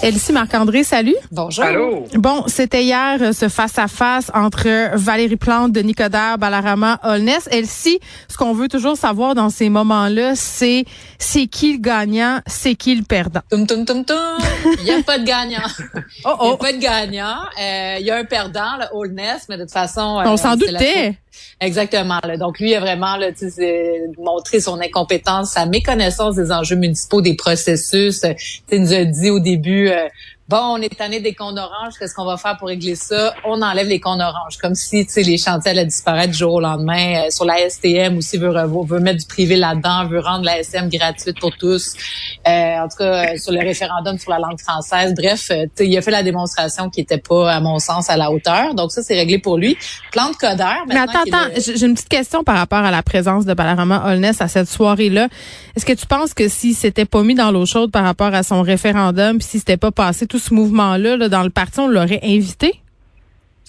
Elsie Marc-André, salut. Bonjour. Allô? Bon, c'était hier euh, ce face-à-face entre Valérie Plante, Denis Coderre, Balarama, Holness. Elsie, ce qu'on veut toujours savoir dans ces moments-là, c'est c'est qui le gagnant, c'est qui le perdant? Tum, tum, tum, tum. Il n'y a pas de gagnant. Oh, Il n'y a oh. pas de gagnant. Euh, il y a un perdant, le Holness, mais de toute façon... On euh, s'en doutait. Exactement. là. Donc, lui a vraiment là, tu sais, c'est montré son incompétence, sa méconnaissance des enjeux municipaux, des processus. Euh, tu sais, Il nous a dit au début... euh, Bon, on est tanné des cônes oranges. Qu'est-ce qu'on va faire pour régler ça? On enlève les cônes oranges. Comme si, tu sais, les chantiers allaient disparaître du jour au lendemain. Euh, sur la STM aussi, veut, veut mettre du privé là-dedans, veut rendre la SM gratuite pour tous. Euh, en tout cas, euh, sur le référendum sur la langue française. Bref, euh, il a fait la démonstration qui était pas, à mon sens, à la hauteur. Donc ça, c'est réglé pour lui. Plante Coder. Mais attends, attends, j'ai j'ai une petite question par rapport à la présence de Balarama Holness à cette soirée-là. Est-ce que tu penses que si s'était pas mis dans l'eau chaude par rapport à son référendum, puis si c'était pas passé tout ce mouvement-là là, dans le parti, on l'aurait invité?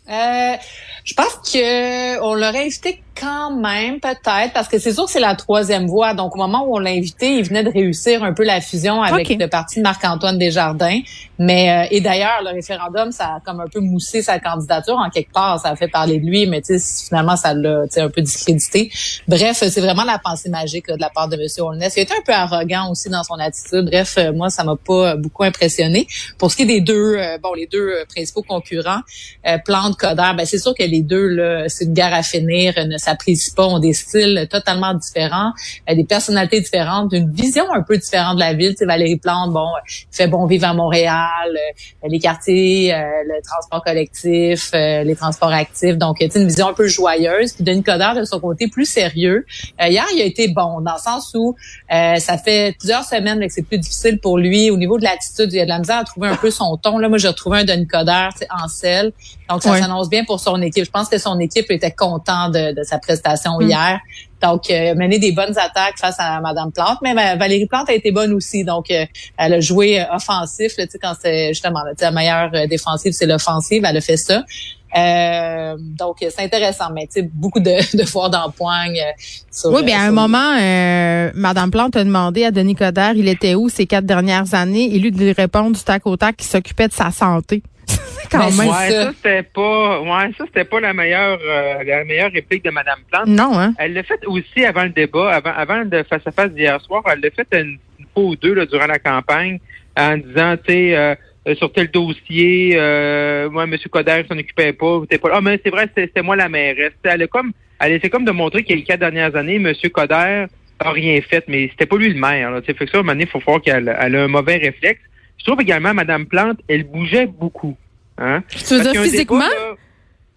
Euh, je pense que on l'aurait invité quand même, peut-être, parce que c'est sûr que c'est la troisième voie. Donc, au moment où on l'a invité, il venait de réussir un peu la fusion avec le parti de Marc-Antoine Desjardins. Mais euh, et d'ailleurs, le référendum, ça a comme un peu moussé sa candidature en quelque part. Ça a fait parler de lui, mais tu sais, finalement, ça l'a un peu discrédité. Bref, c'est vraiment la pensée magique là, de la part de M. Holness. Il était un peu arrogant aussi dans son attitude. Bref, euh, moi, ça m'a pas beaucoup impressionné. Pour ce qui est des deux, euh, bon, les deux euh, principaux concurrents, euh, Plante, Coder, ben c'est sûr que les deux là, c'est une guerre à finir, euh, ne s'apprécient pas, ont des styles totalement différents, euh, des personnalités différentes, une vision un peu différente de la ville. Tu sais, Valérie Plante, bon, euh, fait bon vivre à Montréal, euh, les quartiers, euh, le transport collectif, euh, les transports actifs. Donc, tu sais, une vision un peu joyeuse. Puis Denis Coderre, de son côté, plus sérieux. Euh, hier, il a été bon dans le sens où euh, ça fait plusieurs semaines que c'est plus difficile pour lui. Au niveau de l'attitude, il a de la misère à trouver un peu son ton. Là, moi, j'ai retrouvé un Denis Coderre en selle. Donc, ça s'annonce bien pour son équipe. Je pense que son équipe était content de, de sa prestation Mm. hier. Donc, euh, mener des bonnes attaques face à Madame Plante. Mais euh, Valérie Plante a été bonne aussi. Donc, euh, elle a joué euh, offensif. Là, tu sais, quand c'est justement là, la meilleure euh, défensive, c'est l'offensive. Elle a fait ça. Euh, donc, c'est intéressant. Mais tu sais, beaucoup de, de foires d'empoigne. euh, Oui, bien à euh, un sur- moment, euh, Madame Plante a demandé à Denis Coderre, il était où ces quatre dernières années, et lui de lui répondre du tac au tac qu'il s'occupait de sa santé. Quand même. Ouais, ça. ça, c'était pas, ouais, ça c'était pas la meilleure, euh, la meilleure réplique de Madame Plante. Non, hein? Elle l'a fait aussi avant le débat, avant, avant le face à face d'hier soir. Elle l'a fait une, une fois ou deux là, durant la campagne en disant, tu sais, euh, euh, sur tel dossier, euh, moi, M. Coder s'en occupait pas. T'es pas. Ah, mais c'est vrai, c'était moi la mairesse. Elle a comme, elle essaie comme de montrer que les quatre dernières années, M. Coder a rien fait, mais c'était pas lui le maire. Là, Tu sais, fait que ça, à un moment donné, il faut voir qu'elle elle a un mauvais réflexe. Je trouve également, Mme Plante, elle bougeait beaucoup. Hein? Tu veux Parce dire physiquement? débat, là,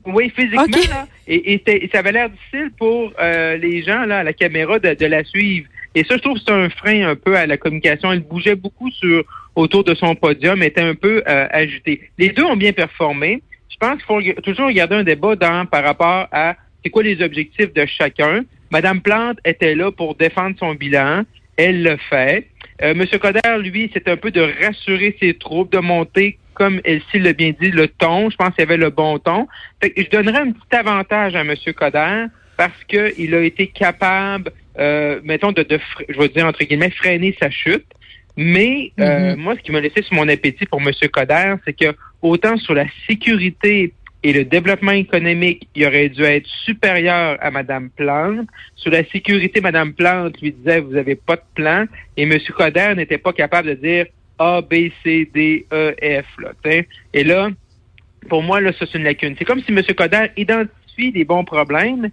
oui, physiquement. Là, et, ça avait l'air difficile pour euh, les gens là, à la caméra de, de la suivre. Et ça, je trouve que c'est un frein un peu à la communication. Elle bougeait beaucoup sur autour de son podium, était un peu euh, agitée. Les deux ont bien performé. Je pense qu'il faut toujours regarder un débat dans par rapport à c'est quoi les objectifs de chacun. Madame Plante était là pour défendre son bilan. Elle le fait. Euh, Monsieur Coder, lui, c'est un peu de rassurer ses troupes, de monter, comme Elsie l'a bien dit, le ton. Je pense qu'il y avait le bon ton. Fait que je donnerais un petit avantage à Monsieur Coder parce qu'il a été capable, euh, mettons, de, de je vais dire entre guillemets, freiner sa chute. Mais euh, moi, ce qui m'a laissé sur mon appétit pour Monsieur Coder, c'est que autant sur la sécurité et le développement économique, il aurait dû être supérieur à Madame Plante. Sur la sécurité, Madame Plante lui disait vous avez pas de plan et Monsieur Coder n'était pas capable de dire A, B, C, D, E, F. Là, t'sais. et là, pour moi, là, ça c'est une lacune. C'est comme si M. Coder identifie des bons problèmes,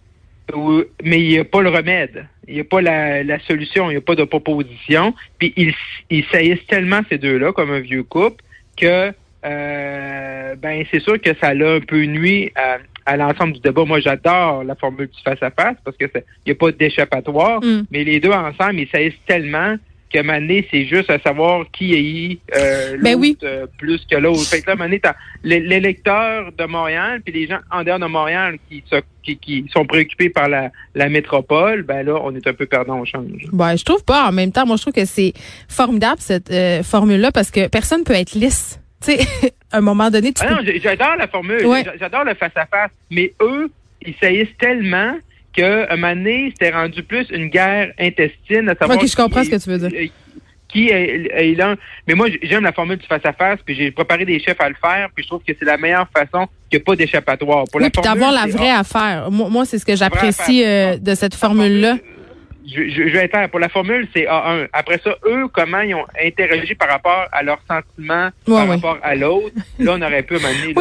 mais il n'y a pas le remède. Il n'y a pas la, la solution, il n'y a pas de proposition. Puis ils ils saillissent tellement ces deux-là comme un vieux couple que euh, ben c'est sûr que ça l'a un peu nuit à, à l'ensemble du débat. Moi, j'adore la formule du face-à-face parce que il n'y a pas d'échappatoire, Mm. mais les deux ensemble, ils saillissent tellement que Mané, c'est juste à savoir qui est euh, Ben oui. euh, plus que l'autre. Fait que là, Mané, l'électeur de Montréal, puis les gens en dehors de Montréal qui, se- qui, qui sont préoccupés par la, la métropole, ben là, on est un peu perdant au change. Ben, je trouve pas. En même temps, moi, je trouve que c'est formidable, cette euh, formule-là, parce que personne peut être lisse. Tu sais, à un moment donné, tu Ah peux... j'adore la formule, Ouais. J'adore le face-à-face, mais eux, ils saillissent tellement qu'à un moment donné, c'était rendu plus une guerre intestine à savoir Ok, je comprends qui- ce que tu veux dire. qui est, là. Mais moi, j'aime la formule du face-à-face, puis j'ai préparé des chefs à le faire, puis je trouve que c'est la meilleure façon qu'il n'y a pas d'échappatoire. Pour oui, puis d'avoir la vraie affaire. Moi, c'est ce que j'apprécie euh, de cette formule-là. Je, je, vais être clair. Pour la formule, c'est A1. Après ça, eux, comment ils ont interagi par rapport à leurs sentiments, par rapport à l'autre? Là, on aurait pu, mener,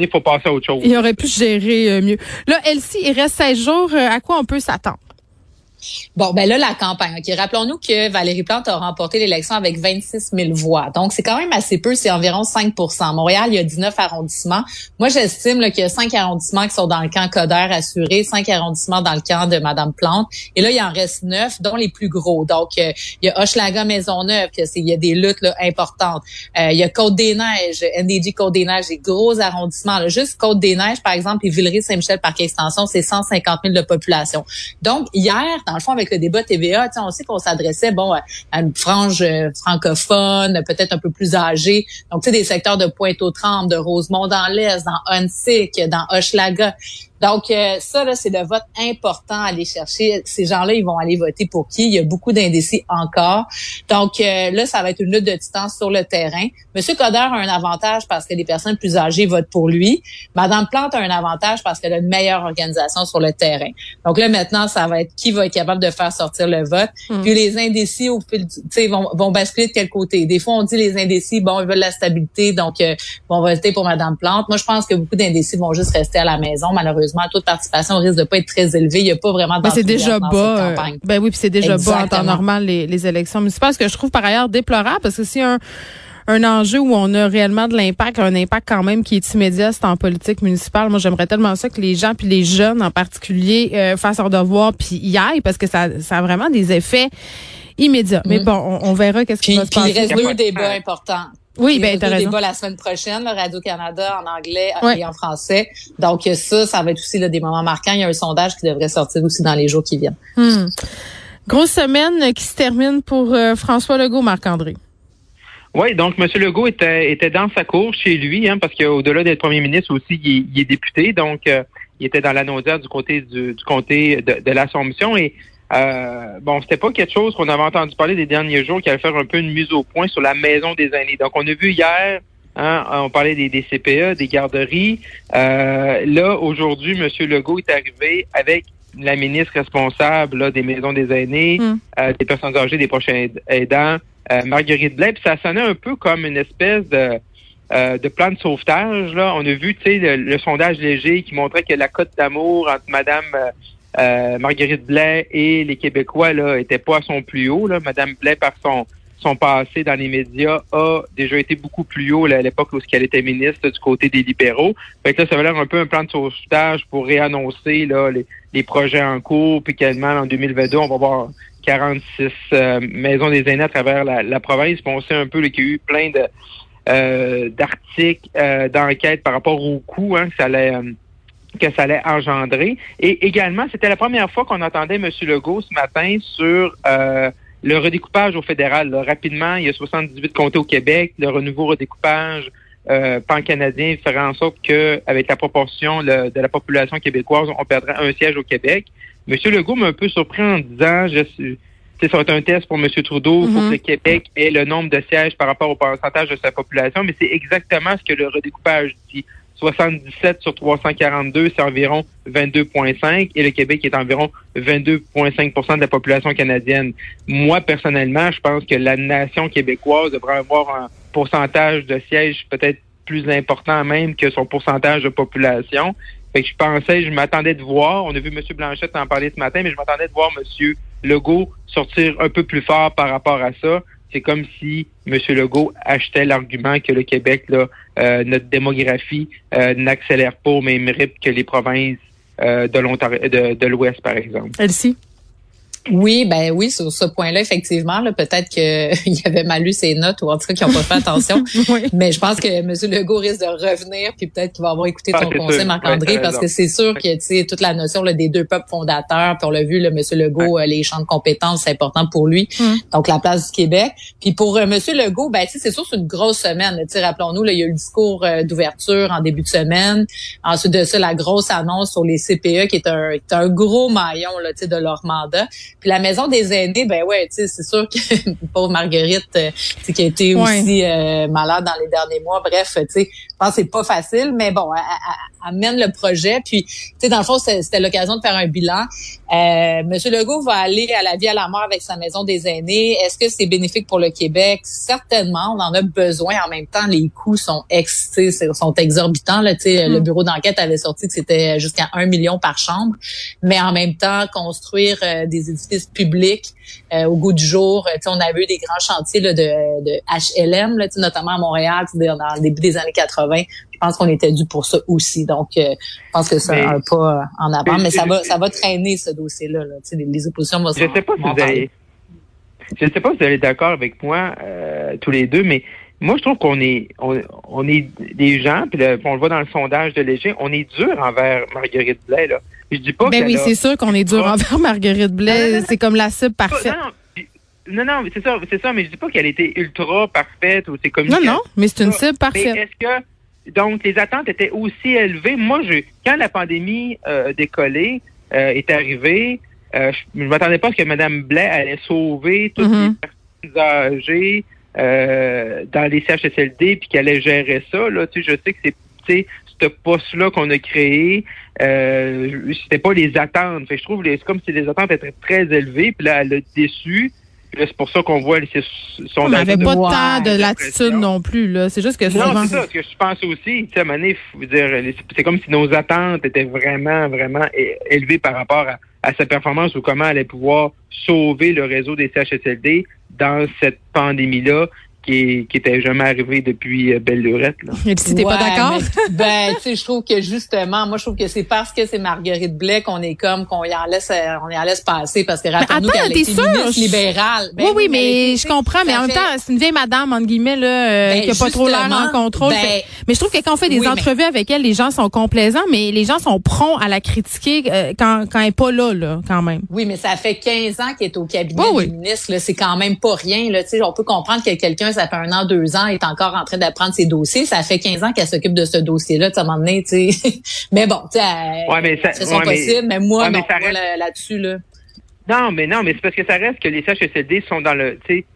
il faut passer à autre chose. Il aurait pu gérer euh, mieux. Là, Elsie, il reste 16 jours. Euh, à quoi on peut s'attendre? Bon, ben là, la campagne. OK, rappelons-nous que Valérie Plante a remporté l'élection avec 26 000 voix. Donc, c'est quand même assez peu, c'est environ 5% Montréal, il y a 19 arrondissements. Moi, j'estime qu'il y a 5 arrondissements qui sont dans le camp Coder assuré, 5 arrondissements dans le camp de Madame Plante. Et là, il en reste 9, dont les plus gros. Donc, euh, il y a Hochelaga Maisonneuve, que il y a des luttes importantes. Euh, il y a Côte-des-Neiges, NDG Côte-des-Neiges, des gros arrondissements. Là. Juste Côte-des-Neiges, par exemple, et Villeray-Saint-Michel, par extension, c'est 150 000 de population. Donc, hier, le fond, avec le débat TVA, on sait qu'on s'adressait bon à une frange euh, francophone, peut-être un peu plus âgée. Donc, tu sais, des secteurs de Pointe-aux-Trembles, de Rosemont dans l'Est, dans Huntsic, dans Hochelaga. Donc, euh, ça, là, c'est le vote important à aller chercher. Ces gens-là, ils vont aller voter pour qui? Il y a beaucoup d'indécis encore. Donc, euh, là, ça va être une lutte de distance sur le terrain. Monsieur Coder a un avantage parce que les personnes plus âgées votent pour lui. Madame Plante a un avantage parce qu'elle a une meilleure organisation sur le terrain. Donc là, maintenant, ça va être qui va être capable de faire sortir le vote. Hmm. Puis les indécis, au fil du, vont, vont basculer de quel côté? Des fois, on dit les indécis, bon, ils veulent la stabilité, donc euh, vont voter pour Madame Plante. Moi, je pense que beaucoup d'indécis vont juste rester à la maison, malheureusement malheureusement, taux de participation risque de pas être très élevé. Il n'y a pas vraiment de c'est déjà bas. Euh, ben oui, puis c'est déjà bas en temps normal les, les élections municipales. Ce que je trouve par ailleurs déplorable, parce que si un un enjeu où on a réellement de l'impact, un impact quand même qui est immédiat, c'est en politique municipale. Moi, j'aimerais tellement ça que les gens, puis les jeunes en particulier, euh, fassent leur devoir, puis y aillent, parce que ça, ça a vraiment des effets immédiats. Mais mm. bon, on, verra qu'est-ce qui va se passer. Puis il reste deux débats importants. Oui, ben t'as raison. débat la semaine prochaine, Radio-Canada en anglais et en français. Donc ça, ça va être aussi là, des moments marquants. Il y a un sondage qui devrait sortir aussi dans les jours qui viennent. Hmm. Grosse semaine qui se termine pour euh, François Legault, Marc-André. Oui, donc M. Legault était, était dans sa cour chez lui, hein, parce qu'au-delà d'être premier ministre aussi, il, est député, donc euh, il était dans la du côté du, du comté de, de l'Assomption. Et euh, bon, c'était pas quelque chose qu'on avait entendu parler des derniers jours qui allait faire un peu une mise au point sur la maison des aînés. Donc, on a vu hier, hein, on parlait des, des CPE, des garderies. Euh, là, aujourd'hui, M. Legault est arrivé avec la ministre responsable des maisons des aînés, hmm. euh, des personnes âgées, des prochains aidants, euh, Marguerite Blais. Puis ça sonnait un peu comme une espèce de de plan de sauvetage. Là, on a vu, tu sais, le, le, sondage léger qui montrait que la cote d'amour entre Madame euh, Marguerite Blais et les Québécois là étaient pas à son plus haut. Là. Madame Blais, par son, son passé dans les médias, a déjà été beaucoup plus haut à l'époque où elle était ministre du côté des libéraux. Fait que là, ça va l'air un peu un plan de sauvetage pour réannoncer là, les, projets en cours, puis qu'également en 2022, on va avoir 46 euh, maisons des aînés à travers la, province. Puis on sait un peu qu'il y a eu plein de euh, d'articles, d'enquêtes par rapport au coût hein, que ça allait que ça allait engendrer. Et également, c'était la première fois qu'on entendait M. Legault ce matin sur euh, le redécoupage au fédéral. Rapidement, il y a 78 comtés au Québec. Le renouveau redécoupage euh, pan-canadien ferait en sorte que, avec la proportion de la population québécoise, on perdrait un siège au Québec. M. Legault m'a un peu surpris en disant, je, ça va être un test pour M. Trudeau, pour mm-hmm. que le Québec ait le nombre de sièges par rapport au pourcentage de sa population, mais c'est exactement ce que le redécoupage dit. 77 sur 342, c'est environ 22,5 et le Québec est environ 22,5% de la population canadienne. Moi, personnellement, je pense que la nation québécoise devrait avoir un pourcentage de sièges peut-être plus important même que son pourcentage de population. Fait que je pensais, je m'attendais de voir, on a vu M. Blanchette en parler ce matin, mais je m'attendais de voir M. Legault sortir un peu plus fort par rapport à ça c'est comme si M. Legault achetait l'argument que le Québec, là, euh, notre démographie euh, n'accélère pas au même rythme que les provinces euh, de l'Ouest, par exemple. Elsie? Oui, ben oui, sur ce point-là, effectivement, là, peut-être qu'il avait mal lu ses notes ou en tout cas qu'ils n'ont pas fait attention. Mais je pense que M. Legault risque de revenir, puis peut-être qu'il va avoir écouté ton ah, conseil, Marc-André, parce que c'est sûr que tu sais toute la notion là, des deux peuples fondateurs, puis on l'a vu, le M. Legault, euh, les champs de compétences, c'est important pour lui. Mm. Donc la place du Québec. Puis pour euh, M. Legault, ben c'est sûr c'est une grosse semaine. Rappelons-nous, il y a eu le discours euh, d'ouverture en début de semaine. Ensuite de ça, la grosse annonce sur les CPE, qui est un, est un gros maillon là, de leur mandat. Puis la maison des aînés, ben ouais, tu sais, c'est sûr que pauvre Marguerite, euh, qui a été aussi euh, malade dans les derniers mois. Bref, tu sais, je pense que c'est pas facile, mais bon, amène le projet. Puis, tu sais, dans le fond, c'était l'occasion de faire un bilan. Euh, Monsieur Legault va aller à la vie à la mort avec sa maison des aînés. Est-ce que c'est bénéfique pour le Québec? Certainement, on en a besoin. En même temps, les coûts sont ex, sont exorbitants. Là, sais, Le mm. bureau d'enquête avait sorti que c'était jusqu'à un million par chambre. Mais en même temps, construire des édifices public euh, au goût du jour. Euh, on avait eu des grands chantiers de, HLM, là, notamment à Montréal dans le début des années 80. Je pense qu'on était dû pour ça aussi. Donc, euh, je pense que c'est un pas en avant, mais ça va, ça va traîner ce dossier-là. les, oppositions vont. Je sais pas si vous allez, je sais pas si vous allez d'accord avec moi tous les deux, mais moi, je trouve qu'on est, on, est des gens, puis on le voit dans le sondage de Léger, on est dur envers Marguerite Blais, là. Je dis pas ben oui, c'est sûr qu'on est dur envers Marguerite Blais. C'est comme la cible parfaite. Non, non, c'est ça, c'est ça, mais je dis pas qu'elle était ultra parfaite ou c'est comme Non, non, mais c'est une cible parfaite. est-ce que donc les attentes étaient aussi élevées? Moi, je quand la pandémie euh, décollée euh, est arrivée, euh, je ne m'attendais pas à ce que Mme Blais allait sauver toutes mm-hmm. les personnes âgées euh, dans les CHSLD puis qu'elle allait gérer ça. Là, tu sais, je sais que c'est ce poste-là qu'on a créé, euh, c'était pas les attentes. Fait je trouve c'est comme si les attentes étaient très élevées, puis là, elle a déçu. C'est pour ça qu'on voit son On n'avait pas tant de latitude non plus. là. C'est juste que Non, c'est ça ce que je pense aussi. Tu sais, dire, c'est comme si nos attentes étaient vraiment, vraiment élevées par rapport à, à sa performance ou comment elle allait pouvoir sauver le réseau des CHSLD dans cette pandémie-là qui, qui était jamais arrivé depuis euh, Belle Lurette. Là. Et tu t'es pas d'accord? ben, tu sais, je trouve que justement, moi, je trouve que c'est parce que c'est Marguerite Blais qu'on est comme, qu'on y en laisse, euh, on y en laisse passer parce que rappelle-nous qu'elle libérale. Ben oui, oui, mais, je comprends, mais en même temps, c'est une vieille madame, entre guillemets, là, euh, ben, qui a pas trop l'air en contrôle. Ben, mais je trouve que quand on fait des entrevues avec elle, les gens sont complaisants, mais les gens sont prompts à la critiquer quand, quand elle est pas là, là, quand même. Oui, mais ça fait 15 ans qu'elle est au cabinet du ministre, c'est quand même pas rien, là, tu sais, on peut comprendre que quelqu'un ça fait un an, deux ans, est encore en train d'apprendre ses dossiers. Ça fait 15 ans qu'elle s'occupe de ce dossier-là, à un moment donné, tu sais. mais bon, tu sais, ouais, mais ça, c'est ouais, possible, mais, moi, non, là-dessus, là. Non, mais non, mais c'est parce que ça reste que les CHSLD sont dans le, tu sais,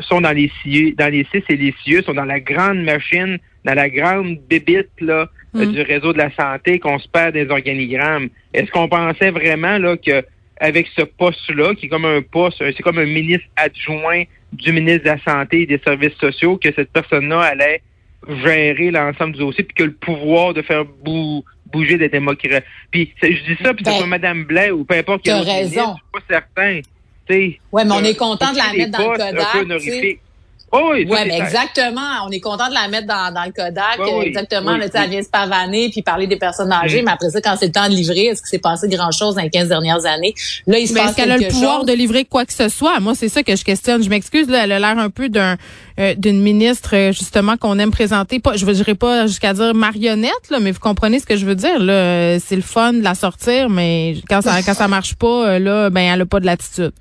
sont dans les cieux, dans les CIS et les cieux, sont dans la grande machine, dans la grande bébite, là, euh, mm. du réseau de la santé qu'on se perd des organigrammes. Est-ce qu'on pensait vraiment, là, que avec ce poste-là, qui est comme un poste, c'est comme un ministre adjoint du ministre de la Santé et des Services sociaux, que cette personne-là allait gérer l'ensemble du dossier, puis que le pouvoir de faire bouger des démocrates. Puis je dis ça, puis c'est pas ben, Mme Blais ou peu importe qui raison. Ministre, je suis pas certain. Oui, mais on est content de la mettre dans le Kodak. Oh oui, ouais, mais exactement. On est content de la mettre dans, dans le Kodak. exactement. Oui, elle vient se pavaner puis parler des personnes âgées. Mais après ça, quand c'est le temps de livrer, est-ce que c'est passé grand-chose dans les 15 dernières années? Là, il se mais est-ce qu'elle a le pouvoir de livrer quoi que ce soit? Moi, c'est ça que je questionne. Je m'excuse, là, elle a l'air un peu d'un euh, d'une ministre, euh, justement, qu'on aime présenter. Pas, je ne dirais pas jusqu'à dire marionnette, là, mais vous comprenez ce que je veux dire. Là, c'est le fun de la sortir, mais quand ça quand ça marche pas, euh, là, ben elle a pas de l'attitude.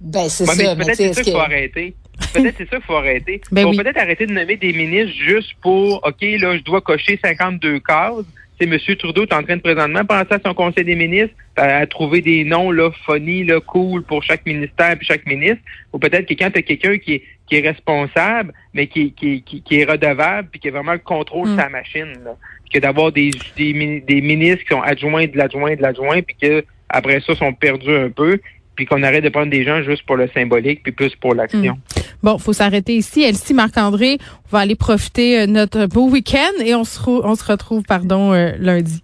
Ben c'est ça. Peut-être c'est ça qu'il faut arrêter. Peut-être c'est ça qu'il faut arrêter. Il ben faut peut-être arrêter de nommer des ministres juste pour, OK, là, je dois cocher 52 cases. C'est M. Trudeau est en train de présentement penser à son conseil des ministres, à, trouver des noms là, funny, là, cool pour chaque ministère et chaque ministre. Ou peut-être que quand tu as quelqu'un qui est, qui est responsable, mais qui, qui, qui, est redevable, puis qui a vraiment le contrôle de mm. sa machine, là. que d'avoir des, des, des, ministres qui sont adjoints de l'adjoint de l'adjoint, puis que après ça sont perdus un peu puis qu'on arrête de prendre des gens juste pour le symbolique, puis plus pour l'action. Hmm. Bon, faut s'arrêter ici. Elsie Marc-André, on va aller profiter euh, notre beau week-end et on se, on se retrouve, pardon, euh, lundi.